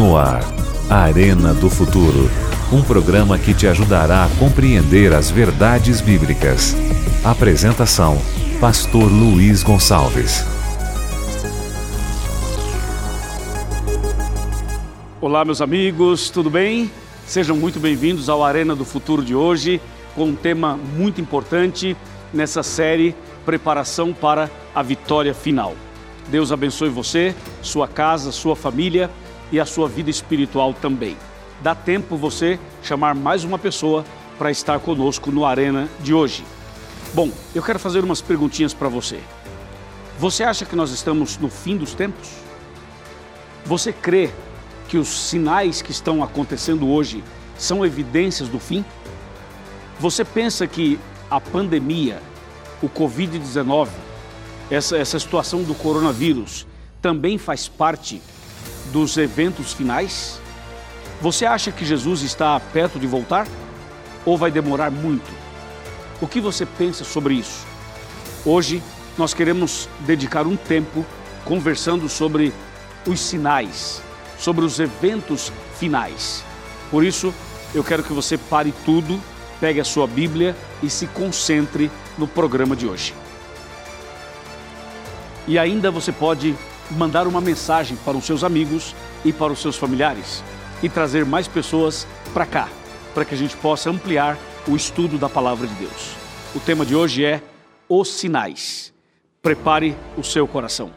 No ar, Arena do Futuro. Um programa que te ajudará a compreender as verdades bíblicas. Apresentação: Pastor Luiz Gonçalves. Olá, meus amigos, tudo bem? Sejam muito bem-vindos ao Arena do Futuro de hoje, com um tema muito importante nessa série Preparação para a Vitória Final. Deus abençoe você, sua casa, sua família e a sua vida espiritual também. Dá tempo você chamar mais uma pessoa para estar conosco no Arena de hoje. Bom, eu quero fazer umas perguntinhas para você. Você acha que nós estamos no fim dos tempos? Você crê que os sinais que estão acontecendo hoje são evidências do fim? Você pensa que a pandemia, o Covid-19, essa, essa situação do coronavírus também faz parte dos eventos finais? Você acha que Jesus está perto de voltar? Ou vai demorar muito? O que você pensa sobre isso? Hoje nós queremos dedicar um tempo conversando sobre os sinais, sobre os eventos finais. Por isso, eu quero que você pare tudo, pegue a sua Bíblia e se concentre no programa de hoje. E ainda você pode mandar uma mensagem para os seus amigos e para os seus familiares e trazer mais pessoas para cá, para que a gente possa ampliar o estudo da palavra de Deus. O tema de hoje é os sinais. Prepare o seu coração.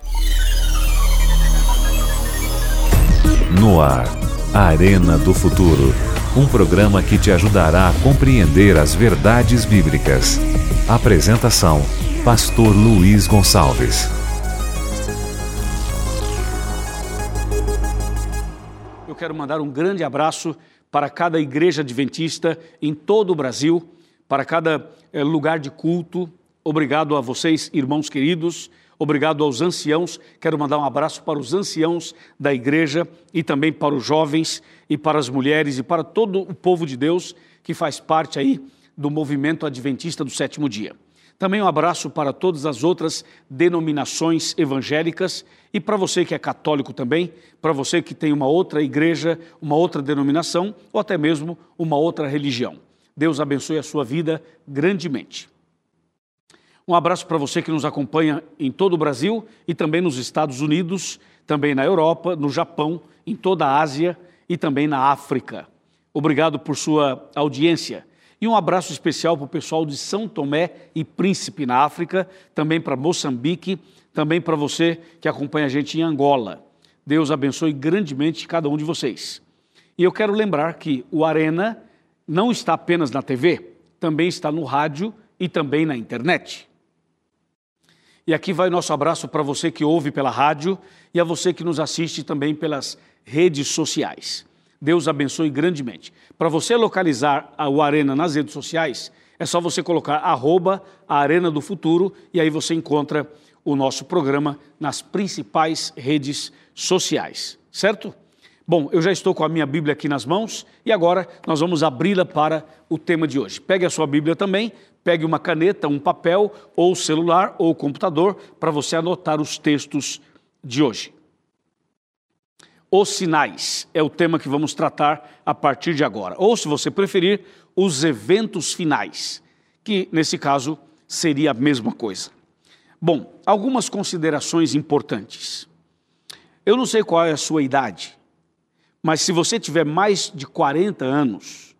No ar, Arena do Futuro. Um programa que te ajudará a compreender as verdades bíblicas. Apresentação: Pastor Luiz Gonçalves. Quero mandar um grande abraço para cada igreja adventista em todo o Brasil, para cada eh, lugar de culto. Obrigado a vocês, irmãos queridos. Obrigado aos anciãos. Quero mandar um abraço para os anciãos da igreja e também para os jovens e para as mulheres e para todo o povo de Deus que faz parte aí do movimento adventista do sétimo dia. Também um abraço para todas as outras denominações evangélicas e para você que é católico também, para você que tem uma outra igreja, uma outra denominação ou até mesmo uma outra religião. Deus abençoe a sua vida grandemente. Um abraço para você que nos acompanha em todo o Brasil e também nos Estados Unidos, também na Europa, no Japão, em toda a Ásia e também na África. Obrigado por sua audiência. E um abraço especial para o pessoal de São Tomé e Príncipe, na África, também para Moçambique, também para você que acompanha a gente em Angola. Deus abençoe grandemente cada um de vocês. E eu quero lembrar que o Arena não está apenas na TV, também está no rádio e também na internet. E aqui vai nosso abraço para você que ouve pela rádio e a você que nos assiste também pelas redes sociais. Deus abençoe grandemente. Para você localizar o Arena nas redes sociais, é só você colocar arroba Arena do Futuro e aí você encontra o nosso programa nas principais redes sociais, certo? Bom, eu já estou com a minha Bíblia aqui nas mãos e agora nós vamos abri-la para o tema de hoje. Pegue a sua Bíblia também, pegue uma caneta, um papel, ou celular, ou computador, para você anotar os textos de hoje. Os sinais é o tema que vamos tratar a partir de agora. Ou, se você preferir, os eventos finais, que nesse caso seria a mesma coisa. Bom, algumas considerações importantes. Eu não sei qual é a sua idade, mas se você tiver mais de 40 anos,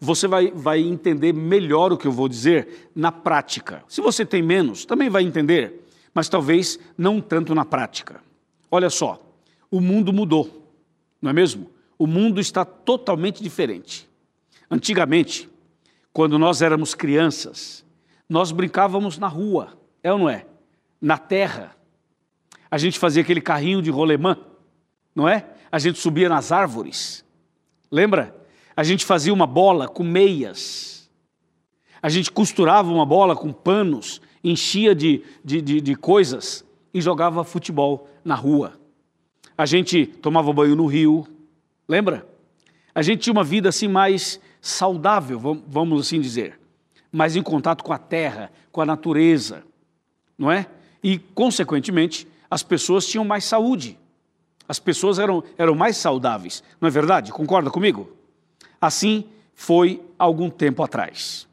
você vai, vai entender melhor o que eu vou dizer na prática. Se você tem menos, também vai entender, mas talvez não tanto na prática. Olha só, o mundo mudou, não é mesmo? O mundo está totalmente diferente. Antigamente, quando nós éramos crianças, nós brincávamos na rua, é ou não é? Na terra. A gente fazia aquele carrinho de rolemã, não é? A gente subia nas árvores. Lembra? A gente fazia uma bola com meias. A gente costurava uma bola com panos, enchia de, de, de, de coisas e jogava futebol na rua. A gente tomava banho no rio. Lembra? A gente tinha uma vida assim mais saudável, vamos assim dizer, mais em contato com a terra, com a natureza, não é? E, consequentemente, as pessoas tinham mais saúde. As pessoas eram, eram mais saudáveis, não é verdade? Concorda comigo? Assim foi algum tempo atrás.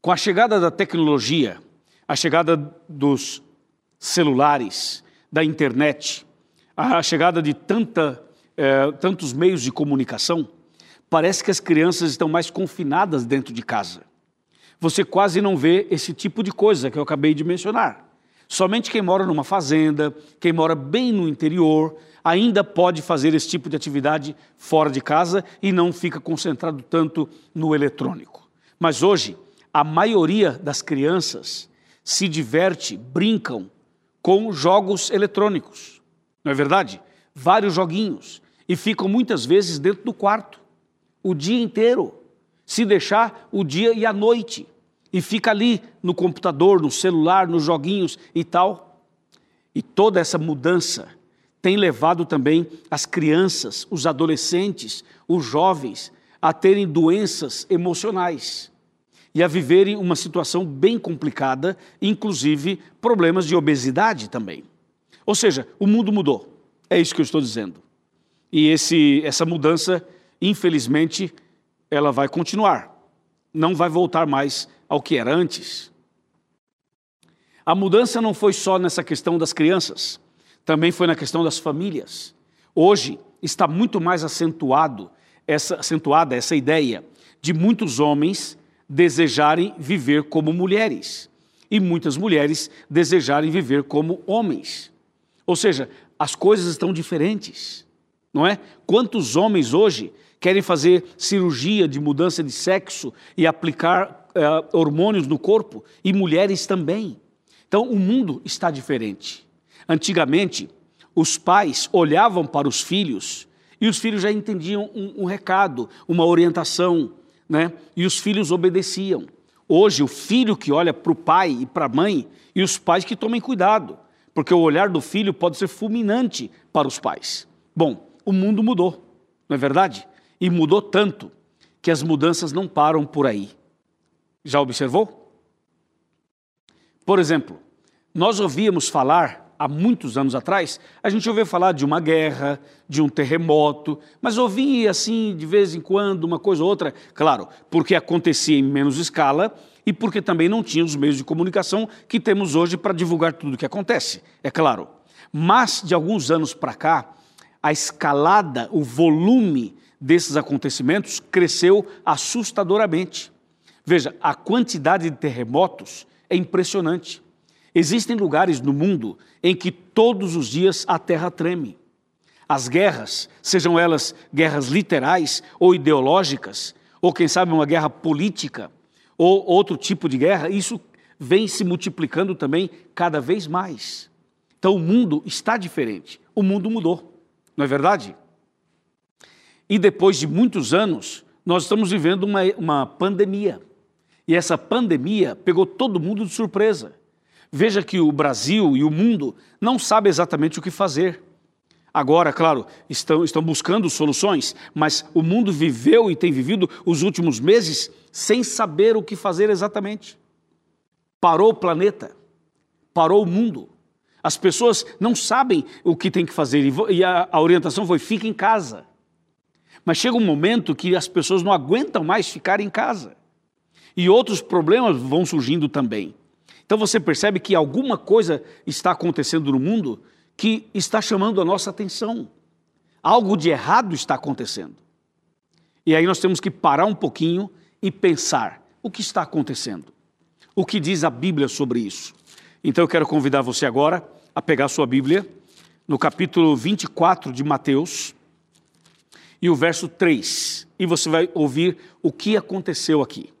Com a chegada da tecnologia, a chegada dos celulares, da internet, a chegada de tanta, eh, tantos meios de comunicação, parece que as crianças estão mais confinadas dentro de casa. Você quase não vê esse tipo de coisa que eu acabei de mencionar. Somente quem mora numa fazenda, quem mora bem no interior, ainda pode fazer esse tipo de atividade fora de casa e não fica concentrado tanto no eletrônico. Mas hoje, a maioria das crianças se diverte, brincam com jogos eletrônicos. Não é verdade? Vários joguinhos. E ficam muitas vezes dentro do quarto, o dia inteiro. Se deixar, o dia e a noite. E fica ali no computador, no celular, nos joguinhos e tal. E toda essa mudança tem levado também as crianças, os adolescentes, os jovens a terem doenças emocionais e a viverem uma situação bem complicada, inclusive problemas de obesidade também. Ou seja, o mundo mudou. É isso que eu estou dizendo. E esse, essa mudança, infelizmente, ela vai continuar. Não vai voltar mais ao que era antes. A mudança não foi só nessa questão das crianças, também foi na questão das famílias. Hoje está muito mais acentuado essa, acentuada essa ideia de muitos homens desejarem viver como mulheres e muitas mulheres desejarem viver como homens. Ou seja, as coisas estão diferentes, não é? Quantos homens hoje querem fazer cirurgia de mudança de sexo e aplicar uh, hormônios no corpo e mulheres também? Então, o mundo está diferente. Antigamente, os pais olhavam para os filhos e os filhos já entendiam um, um recado, uma orientação, né? E os filhos obedeciam. Hoje, o filho que olha para o pai e para a mãe, e os pais que tomem cuidado, porque o olhar do filho pode ser fulminante para os pais. Bom, o mundo mudou, não é verdade? E mudou tanto que as mudanças não param por aí. Já observou? Por exemplo, nós ouvíamos falar há muitos anos atrás, a gente ouvia falar de uma guerra, de um terremoto, mas ouvia assim de vez em quando uma coisa ou outra, claro, porque acontecia em menos escala e porque também não tinha os meios de comunicação que temos hoje para divulgar tudo o que acontece, é claro. Mas de alguns anos para cá, a escalada, o volume desses acontecimentos cresceu assustadoramente. Veja, a quantidade de terremotos é impressionante. Existem lugares no mundo em que todos os dias a terra treme. As guerras, sejam elas guerras literais ou ideológicas, ou quem sabe uma guerra política, ou outro tipo de guerra, isso vem se multiplicando também cada vez mais. Então o mundo está diferente, o mundo mudou, não é verdade? E depois de muitos anos, nós estamos vivendo uma, uma pandemia. E essa pandemia pegou todo mundo de surpresa. Veja que o Brasil e o mundo não sabem exatamente o que fazer. Agora, claro, estão, estão buscando soluções, mas o mundo viveu e tem vivido os últimos meses sem saber o que fazer exatamente. Parou o planeta, parou o mundo. As pessoas não sabem o que tem que fazer e a, orientação foi: fique em casa. Mas chega um momento que as pessoas não aguentam mais ficar em casa. E outros problemas vão surgindo também. Então você percebe que alguma coisa está acontecendo no mundo que está chamando a nossa atenção. Algo de errado está acontecendo. E aí nós temos que parar um pouquinho e pensar: o que está acontecendo? O que diz a Bíblia sobre isso? Então eu quero convidar você agora a pegar sua Bíblia, no capítulo 24 de Mateus, e o verso 3, e você vai ouvir o que aconteceu aqui.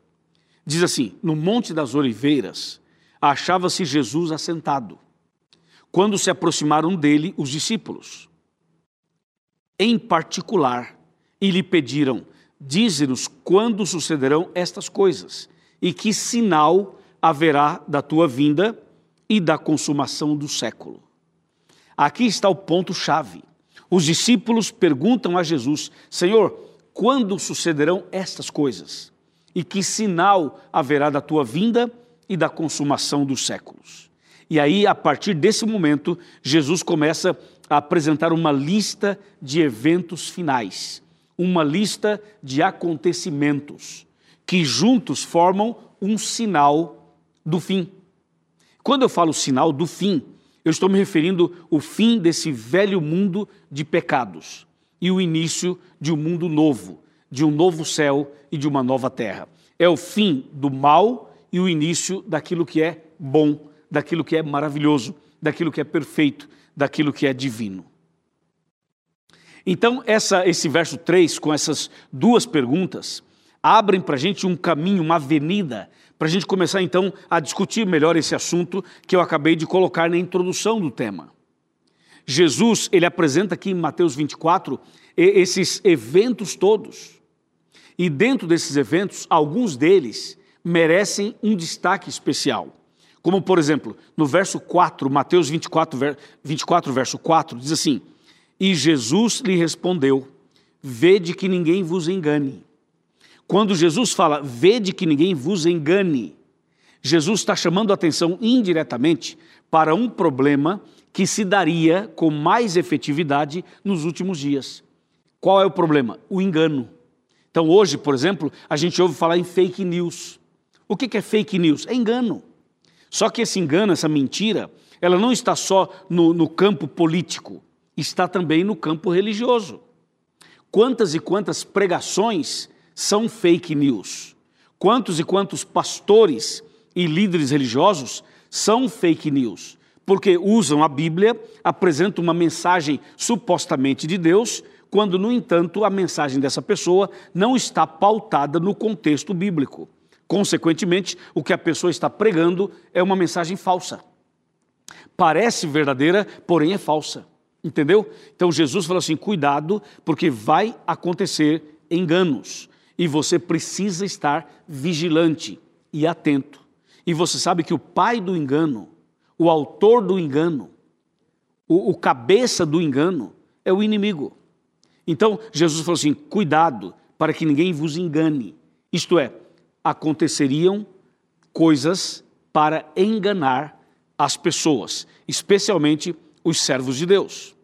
Diz assim: No Monte das Oliveiras, achava-se Jesus assentado, quando se aproximaram dele os discípulos. Em particular, e lhe pediram: Dize-nos quando sucederão estas coisas, e que sinal haverá da tua vinda e da consumação do século. Aqui está o ponto-chave. Os discípulos perguntam a Jesus: Senhor, quando sucederão estas coisas? E que sinal haverá da tua vinda e da consumação dos séculos. E aí, a partir desse momento, Jesus começa a apresentar uma lista de eventos finais, uma lista de acontecimentos que juntos formam um sinal do fim. Quando eu falo sinal do fim, eu estou me referindo ao fim desse velho mundo de pecados e o início de um mundo novo, de um novo céu e de uma nova terra. É o fim do mal e o início daquilo que é bom, daquilo que é maravilhoso, daquilo que é perfeito, daquilo que é divino. Então, essa, esse verso 3, com essas duas perguntas, abrem para a gente um caminho, uma avenida, para a gente começar então a discutir melhor esse assunto que eu acabei de colocar na introdução do tema. Jesus, ele apresenta aqui em Mateus 24 esses eventos todos. E dentro desses eventos, alguns deles merecem um destaque especial. Como, por exemplo, no verso 4, Mateus 24, 24 verso 4, diz assim: E Jesus lhe respondeu: Vede que ninguém vos engane. Quando Jesus fala, vede que ninguém vos engane, Jesus está chamando a atenção indiretamente para um problema que se daria com mais efetividade nos últimos dias. Qual é o problema? O engano. Então, hoje, por exemplo, a gente ouve falar em fake news. O que é fake news? É engano. Só que esse engano, essa mentira, ela não está só no, no campo político, está também no campo religioso. Quantas e quantas pregações são fake news? Quantos e quantos pastores e líderes religiosos são fake news? Porque usam a Bíblia, apresentam uma mensagem supostamente de Deus, quando, no entanto, a mensagem dessa pessoa não está pautada no contexto bíblico. Consequentemente, o que a pessoa está pregando é uma mensagem falsa. Parece verdadeira, porém é falsa. Entendeu? Então Jesus falou assim: cuidado, porque vai acontecer enganos e você precisa estar vigilante e atento. E você sabe que o pai do engano, o autor do engano, o, o cabeça do engano é o inimigo. Então Jesus falou assim: cuidado para que ninguém vos engane. Isto é, aconteceriam coisas para enganar as pessoas, especialmente os servos de Deus.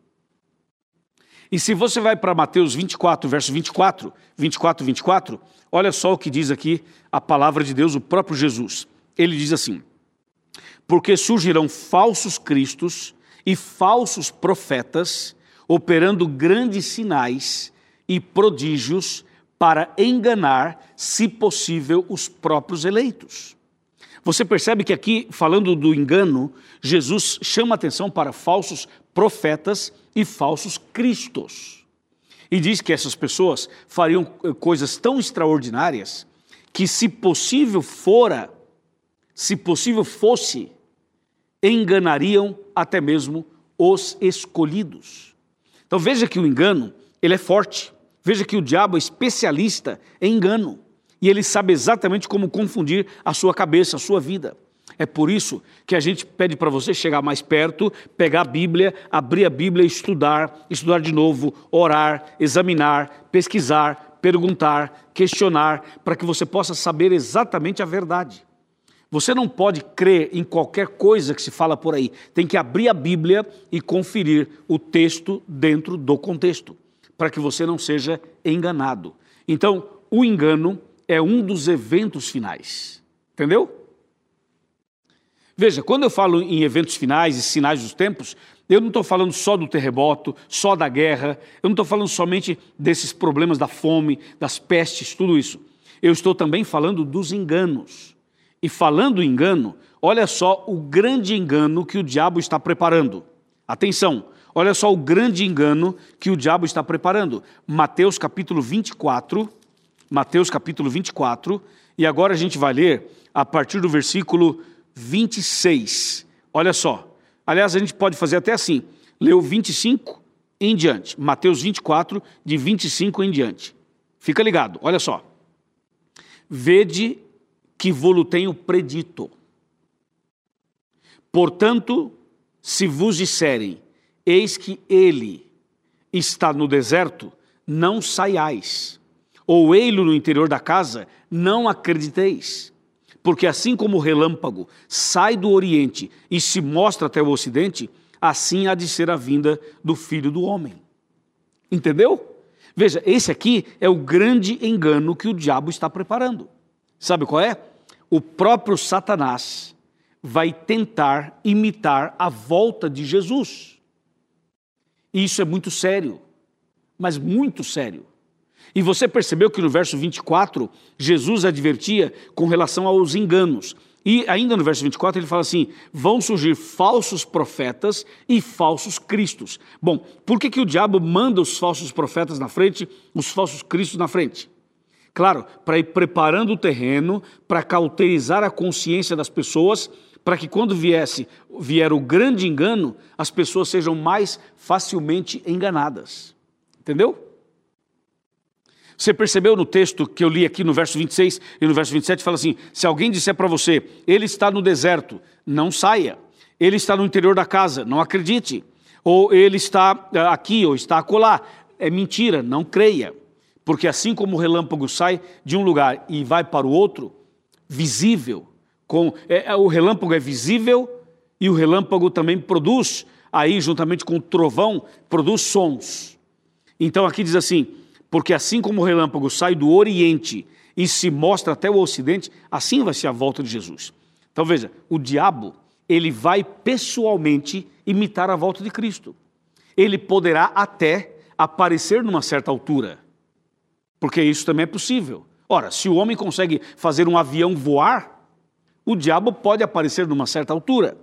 E se você vai para Mateus 24, verso 24, 24, 24, olha só o que diz aqui a palavra de Deus, o próprio Jesus. Ele diz assim: Porque surgirão falsos cristos e falsos profetas, operando grandes sinais e prodígios para enganar, se possível, os próprios eleitos. Você percebe que aqui, falando do engano, Jesus chama atenção para falsos profetas e falsos cristos. E diz que essas pessoas fariam eh, coisas tão extraordinárias que, se possível fora, se possível fosse, enganariam até mesmo os escolhidos. Então veja que o engano, ele é forte. Veja que o diabo é especialista em engano e ele sabe exatamente como confundir a sua cabeça, a sua vida. É por isso que a gente pede para você chegar mais perto, pegar a Bíblia, abrir a Bíblia estudar, estudar de novo, orar, examinar, pesquisar, perguntar, questionar, para que você possa saber exatamente a verdade. Você não pode crer em qualquer coisa que se fala por aí. Tem que abrir a Bíblia e conferir o texto dentro do contexto para que você não seja enganado. Então, o engano é um dos eventos finais. Entendeu? Veja, quando eu falo em eventos finais e sinais dos tempos, eu não estou falando só do terremoto, só da guerra, eu não estou falando somente desses problemas da fome, das pestes, tudo isso. Eu estou também falando dos enganos. E falando engano, olha só o grande engano que o diabo está preparando. Atenção, Olha só o grande engano que o diabo está preparando. Mateus capítulo 24, Mateus capítulo 24, e agora a gente vai ler a partir do versículo 26. Olha só. Aliás, a gente pode fazer até assim: leu 25 em diante. Mateus 24, de 25 em diante. Fica ligado, olha só. Vede que vou tenho predito. Portanto, se vos disserem, Eis que ele está no deserto, não saiais. Ou ele no interior da casa, não acrediteis. Porque assim como o relâmpago sai do Oriente e se mostra até o Ocidente, assim há de ser a vinda do Filho do Homem. Entendeu? Veja, esse aqui é o grande engano que o diabo está preparando. Sabe qual é? O próprio Satanás vai tentar imitar a volta de Jesus. E isso é muito sério, mas muito sério. E você percebeu que no verso 24, Jesus advertia com relação aos enganos. E ainda no verso 24 ele fala assim: vão surgir falsos profetas e falsos cristos. Bom, por que, que o diabo manda os falsos profetas na frente, os falsos cristos na frente? Claro, para ir preparando o terreno, para cauterizar a consciência das pessoas, para que quando viesse vier o grande engano, as pessoas sejam mais facilmente enganadas. Entendeu? Você percebeu no texto que eu li aqui no verso 26 e no verso 27, fala assim: se alguém disser para você, ele está no deserto, não saia. Ele está no interior da casa, não acredite. Ou ele está eh, aqui, ou está acolá. É mentira, não creia. Porque assim como o relâmpago sai de um lugar e vai para o outro, visível, com é, é o relâmpago é visível e o relâmpago também produz, aí juntamente com o trovão, produz sons. Então aqui diz assim: porque assim como o relâmpago sai do Oriente e se mostra até o Ocidente, assim vai ser a volta de Jesus. Então veja, o diabo, ele vai pessoalmente imitar a volta de Cristo. Ele poderá até aparecer numa certa altura, porque isso também é possível. Ora, se o homem consegue fazer um avião voar, o diabo pode aparecer numa certa altura.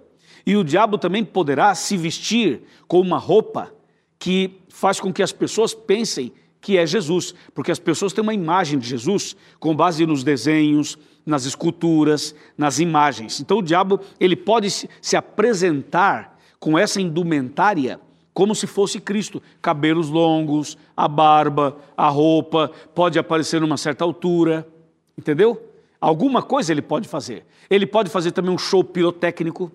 E o diabo também poderá se vestir com uma roupa que faz com que as pessoas pensem que é Jesus, porque as pessoas têm uma imagem de Jesus com base nos desenhos, nas esculturas, nas imagens. Então o diabo ele pode se apresentar com essa indumentária como se fosse Cristo, cabelos longos, a barba, a roupa, pode aparecer numa certa altura, entendeu? Alguma coisa ele pode fazer. Ele pode fazer também um show pirotécnico.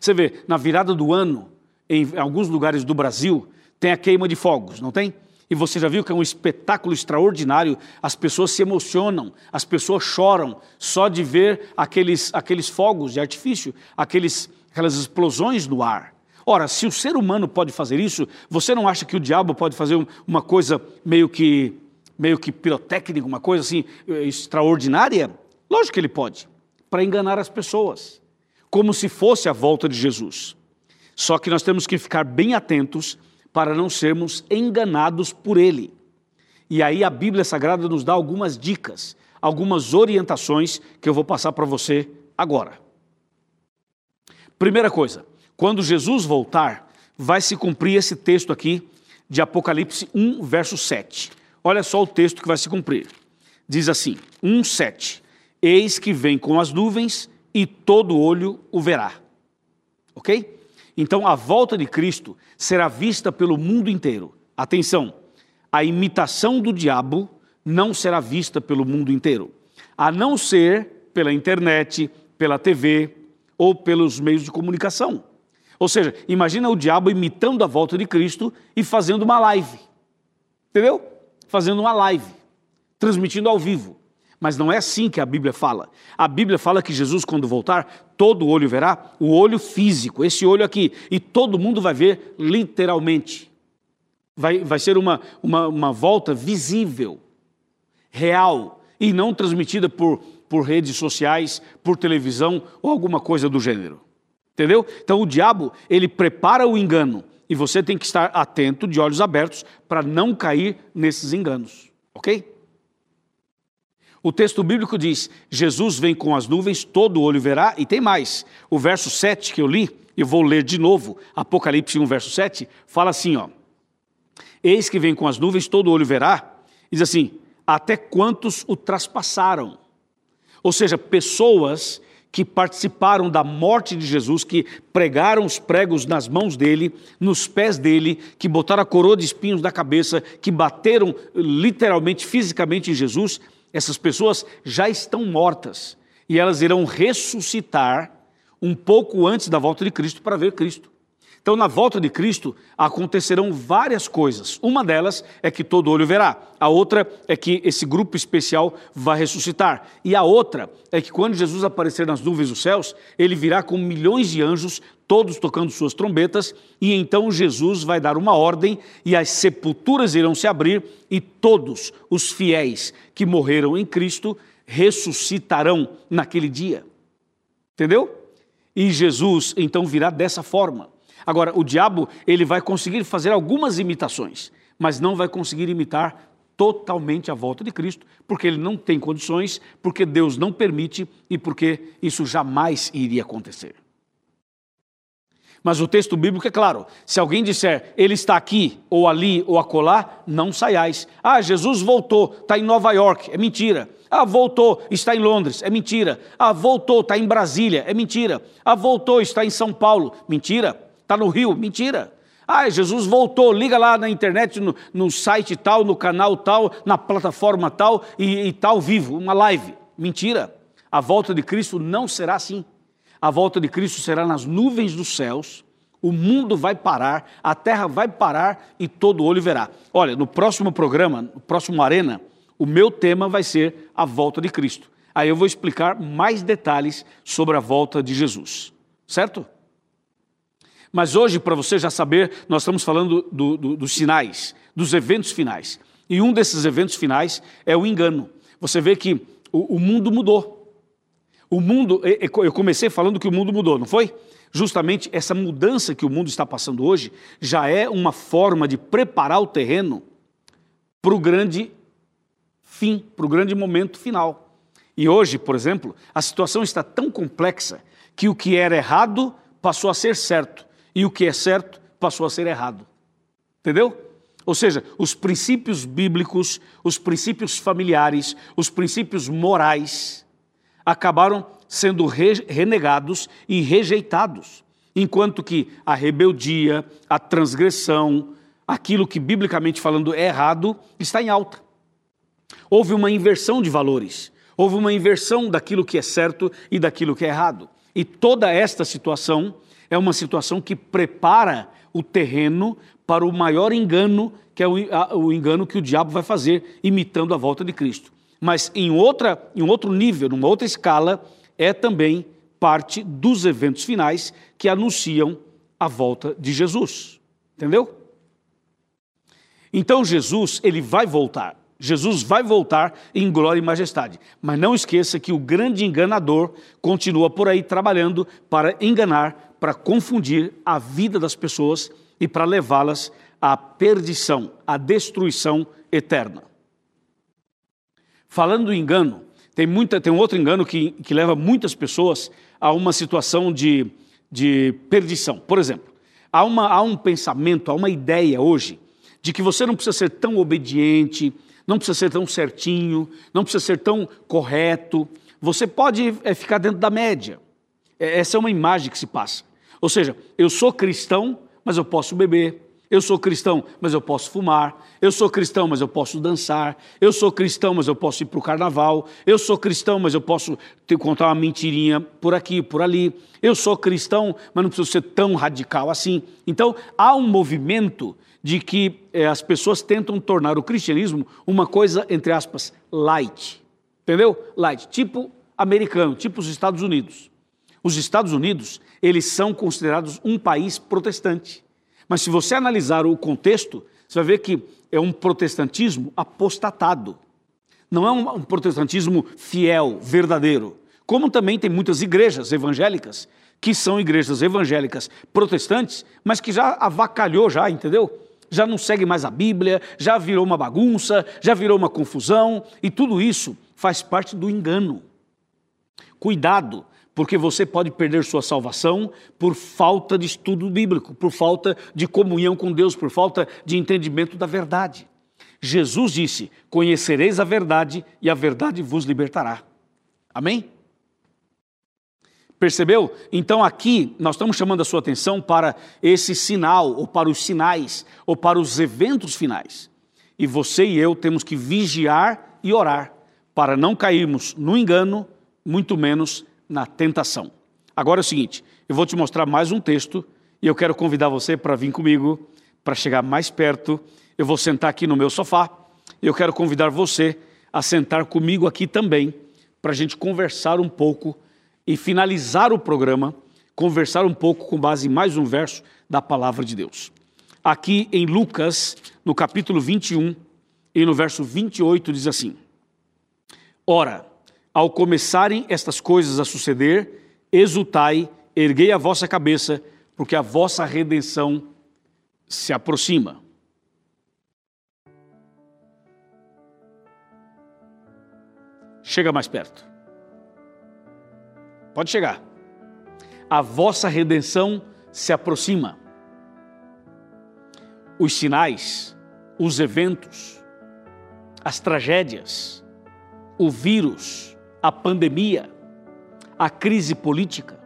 Você vê, na virada do ano, em alguns lugares do Brasil, tem a queima de fogos, não tem? E você já viu que é um espetáculo extraordinário, as pessoas se emocionam, as pessoas choram só de ver aqueles, aqueles fogos de artifício, aqueles, aquelas explosões no ar. Ora, se o ser humano pode fazer isso, você não acha que o diabo pode fazer uma coisa meio que, meio que pirotécnica, uma coisa assim extraordinária? Lógico que ele pode, para enganar as pessoas, como se fosse a volta de Jesus. Só que nós temos que ficar bem atentos para não sermos enganados por ele. E aí a Bíblia Sagrada nos dá algumas dicas, algumas orientações que eu vou passar para você agora. Primeira coisa, quando Jesus voltar, vai se cumprir esse texto aqui de Apocalipse 1, verso 7. Olha só o texto que vai se cumprir. Diz assim: 1, 7. Eis que vem com as nuvens e todo olho o verá. Ok? Então a volta de Cristo será vista pelo mundo inteiro. Atenção, a imitação do diabo não será vista pelo mundo inteiro, a não ser pela internet, pela TV ou pelos meios de comunicação. Ou seja, imagina o diabo imitando a volta de Cristo e fazendo uma live. Entendeu? Fazendo uma live, transmitindo ao vivo. Mas não é assim que a Bíblia fala. A Bíblia fala que Jesus, quando voltar, todo olho verá, o olho físico, esse olho aqui, e todo mundo vai ver literalmente. Vai, vai ser uma, uma, uma volta visível, real, e não transmitida por, por redes sociais, por televisão ou alguma coisa do gênero. Entendeu? Então o diabo, ele prepara o engano e você tem que estar atento, de olhos abertos, para não cair nesses enganos. Ok? O texto bíblico diz: Jesus vem com as nuvens, todo olho verá, e tem mais. O verso 7 que eu li, eu vou ler de novo, Apocalipse 1, verso 7, fala assim: ó. Eis que vem com as nuvens, todo olho verá, diz assim: até quantos o traspassaram. Ou seja, pessoas que participaram da morte de Jesus, que pregaram os pregos nas mãos dele, nos pés dele, que botaram a coroa de espinhos na cabeça, que bateram literalmente, fisicamente em Jesus, essas pessoas já estão mortas e elas irão ressuscitar um pouco antes da volta de Cristo para ver Cristo. Então, na volta de Cristo, acontecerão várias coisas. Uma delas é que todo olho verá. A outra é que esse grupo especial vai ressuscitar. E a outra é que quando Jesus aparecer nas nuvens dos céus, ele virá com milhões de anjos, todos tocando suas trombetas, e então Jesus vai dar uma ordem e as sepulturas irão se abrir e todos os fiéis que morreram em Cristo ressuscitarão naquele dia. Entendeu? E Jesus então virá dessa forma. Agora, o diabo, ele vai conseguir fazer algumas imitações, mas não vai conseguir imitar totalmente a volta de Cristo, porque ele não tem condições, porque Deus não permite e porque isso jamais iria acontecer. Mas o texto bíblico é claro: se alguém disser ele está aqui, ou ali, ou acolá, não saiais. Ah, Jesus voltou, está em Nova York, é mentira. Ah, voltou, está em Londres, é mentira. Ah, voltou, está em Brasília, é mentira. Ah, voltou, está em São Paulo, mentira. Está no Rio, mentira. Ah, Jesus voltou, liga lá na internet, no, no site tal, no canal tal, na plataforma tal e, e tal, vivo, uma live. Mentira. A volta de Cristo não será assim a volta de Cristo será nas nuvens dos céus, o mundo vai parar, a terra vai parar e todo olho verá. Olha, no próximo programa, no próximo Arena, o meu tema vai ser a volta de Cristo. Aí eu vou explicar mais detalhes sobre a volta de Jesus, certo? Mas hoje, para você já saber, nós estamos falando do, do, dos sinais, dos eventos finais. E um desses eventos finais é o engano. Você vê que o, o mundo mudou. O mundo, eu comecei falando que o mundo mudou, não foi? Justamente essa mudança que o mundo está passando hoje já é uma forma de preparar o terreno para o grande fim, para o grande momento final. E hoje, por exemplo, a situação está tão complexa que o que era errado passou a ser certo e o que é certo passou a ser errado. Entendeu? Ou seja, os princípios bíblicos, os princípios familiares, os princípios morais, acabaram sendo re renegados e rejeitados, enquanto que a rebeldia, a transgressão, aquilo que biblicamente falando é errado, está em alta. Houve uma inversão de valores, houve uma inversão daquilo que é certo e daquilo que é errado. E toda esta situação é uma situação que prepara o terreno para o maior engano, que é o, o engano que o diabo vai fazer, imitando a volta de Cristo mas em, outra, em outro nível, numa outra escala, é também parte dos eventos finais que anunciam a volta de Jesus. Entendeu? Então Jesus, ele vai voltar. Jesus vai voltar em glória e majestade. Mas não esqueça que o grande enganador continua por aí trabalhando para enganar, para confundir a vida das pessoas e para levá-las à perdição, à destruição eterna. Falando do engano, tem, muita, tem um outro engano que, que leva muitas pessoas a uma situação de, de perdição. Por exemplo, há, uma, há um pensamento, há uma ideia hoje de que você não precisa ser tão obediente, não precisa ser tão certinho, não precisa ser tão correto. Você pode é, ficar dentro da média. É, essa é uma imagem que se passa. Ou seja, eu sou cristão, mas eu posso beber, eu sou cristão, mas eu posso fumar. Eu sou cristão, mas eu posso dançar. Eu sou cristão, mas eu posso ir para o carnaval. Eu sou cristão, mas eu posso te contar uma mentirinha por aqui, por ali. Eu sou cristão, mas não preciso ser tão radical assim. Então, há um movimento de que eh, as pessoas tentam tornar o cristianismo uma coisa, entre aspas, light. Entendeu? Light. Tipo americano, tipo os Estados Unidos. Os Estados Unidos, eles são considerados um país protestante. Mas se você analisar o contexto, você vai ver que é um protestantismo apostatado. Não é um, protestantismo fiel, verdadeiro. Como também tem muitas igrejas evangélicas, que são igrejas evangélicas protestantes, mas que já avacalhou já, entendeu? Já não segue mais a Bíblia, já virou uma bagunça, já virou uma confusão, e tudo isso faz parte do engano. Cuidado, porque você pode perder sua salvação por falta de estudo bíblico, por falta de comunhão com Deus, por falta de entendimento da verdade. Jesus disse: Conhecereis a verdade e a verdade vos libertará. Amém? Percebeu? Então aqui nós estamos chamando a sua atenção para esse sinal, ou para os sinais, ou para os eventos finais. E você e eu temos que vigiar e orar para não cairmos no engano, muito menos na tentação. Agora é o seguinte, eu vou te mostrar mais um texto E eu quero convidar você para vir comigo, para chegar mais perto. Eu vou sentar aqui no meu sofá. Eu quero convidar você a sentar comigo aqui também, para a gente conversar um pouco e finalizar o programa, conversar um pouco com base em mais um verso da palavra de Deus. Aqui em Lucas, no capítulo 21 e no verso 28, diz assim: Ora, ao começarem estas coisas a suceder, exultai, erguei a vossa cabeça, porque a vossa redenção se aproxima. Chega mais perto. Pode chegar. A vossa redenção se aproxima. Os sinais, os eventos, as tragédias, o vírus, a pandemia, a crise política,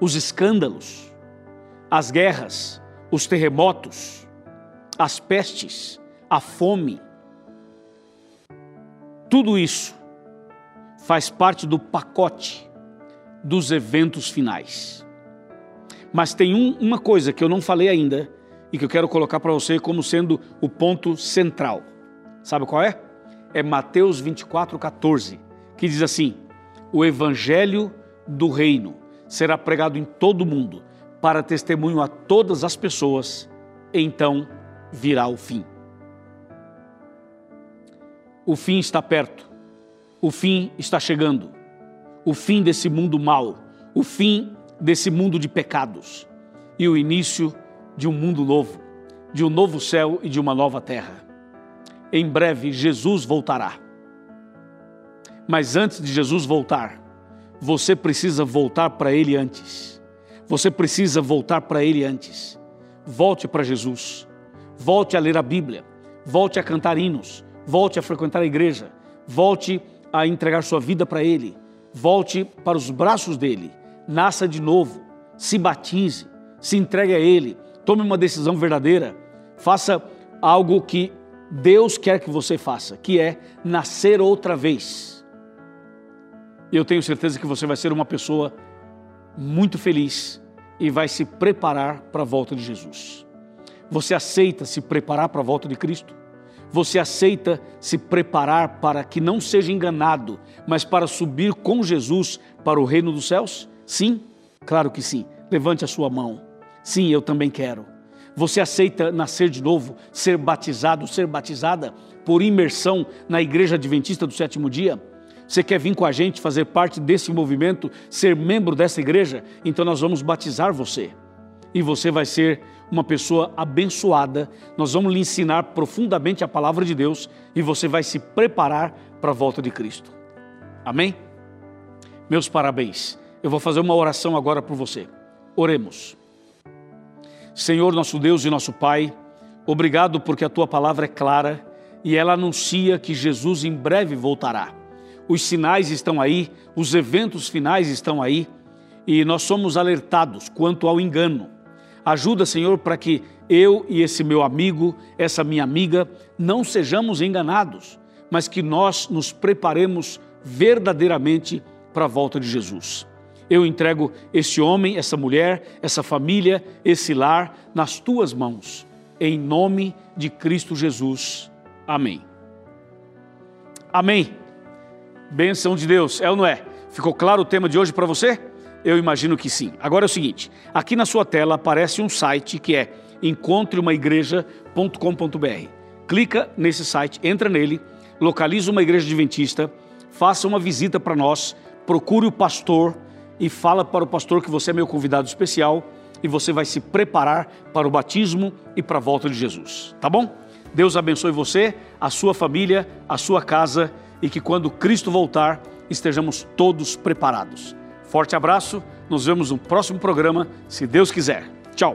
os escândalos, as guerras, os terremotos, as pestes, a fome. Tudo isso faz parte do pacote dos eventos finais. Mas tem um, uma coisa que eu não falei ainda e que eu quero colocar para você como sendo o ponto central. Sabe qual é? É Mateus 24, 14, que diz assim: O evangelho do reino será pregado em todo o mundo para testemunho a todas as pessoas, então virá o fim. O fim está perto, o fim está chegando, o fim desse mundo mau, o fim desse mundo de pecados e o início de um mundo novo, de um novo céu e de uma nova terra. Em breve Jesus voltará. Mas antes de Jesus voltar, você precisa voltar para Ele antes. Você precisa voltar para Ele antes. Volte para Jesus. Volte a ler a Bíblia. Volte a cantar hinos. Volte a frequentar a igreja. Volte a entregar sua vida para Ele. Volte para os braços dele. Nasça de novo. Se batize. Se entregue a Ele. Tome uma decisão verdadeira. Faça algo que Deus quer que você faça, que é nascer outra vez. Eu tenho certeza que você vai ser uma pessoa muito feliz e vai se preparar para a volta de Jesus. Você aceita se preparar para a volta de Cristo? Você aceita se preparar para que não seja enganado, mas para subir com Jesus para o reino dos céus? Sim, claro que sim. Levante a sua mão. Sim, eu também quero. Você aceita nascer de novo, ser batizado, ser batizada por imersão na Igreja Adventista do Sétimo Dia? Você quer vir com a gente fazer parte desse movimento, ser membro dessa igreja? Então nós vamos batizar você. E você vai ser uma pessoa abençoada. Nós vamos lhe ensinar profundamente a palavra de Deus e você vai se preparar para a volta de Cristo. Amém? Meus parabéns. Eu vou fazer uma oração agora por você. Oremos. Senhor, nosso Deus e nosso Pai, obrigado porque a tua palavra é clara e ela anuncia que Jesus em breve voltará. Os sinais estão aí, os eventos finais estão aí e nós somos alertados quanto ao engano. Ajuda, Senhor, para que eu e esse meu amigo, essa minha amiga, não sejamos enganados, mas que nós nos preparemos verdadeiramente para a volta de Jesus. Eu entrego esse homem, essa mulher, essa família, esse lar nas tuas mãos, em nome de Cristo Jesus. Amém. Amém. Benção de Deus, é ou não é? Ficou claro o tema de hoje para você? Eu imagino que sim. Agora é o seguinte: aqui na sua tela aparece um site que é encontreumaigreja.com.br. Clica nesse site, entra nele, localiza uma igreja adventista, faça uma visita para nós, procure o pastor e fala para o pastor que você é meu convidado especial e você vai se preparar para o batismo e para a volta de Jesus, tá bom? Deus abençoe você, a sua família, a sua casa e que quando Cristo voltar estejamos todos preparados. Forte abraço, nos vemos no próximo programa, se Deus quiser. Tchau!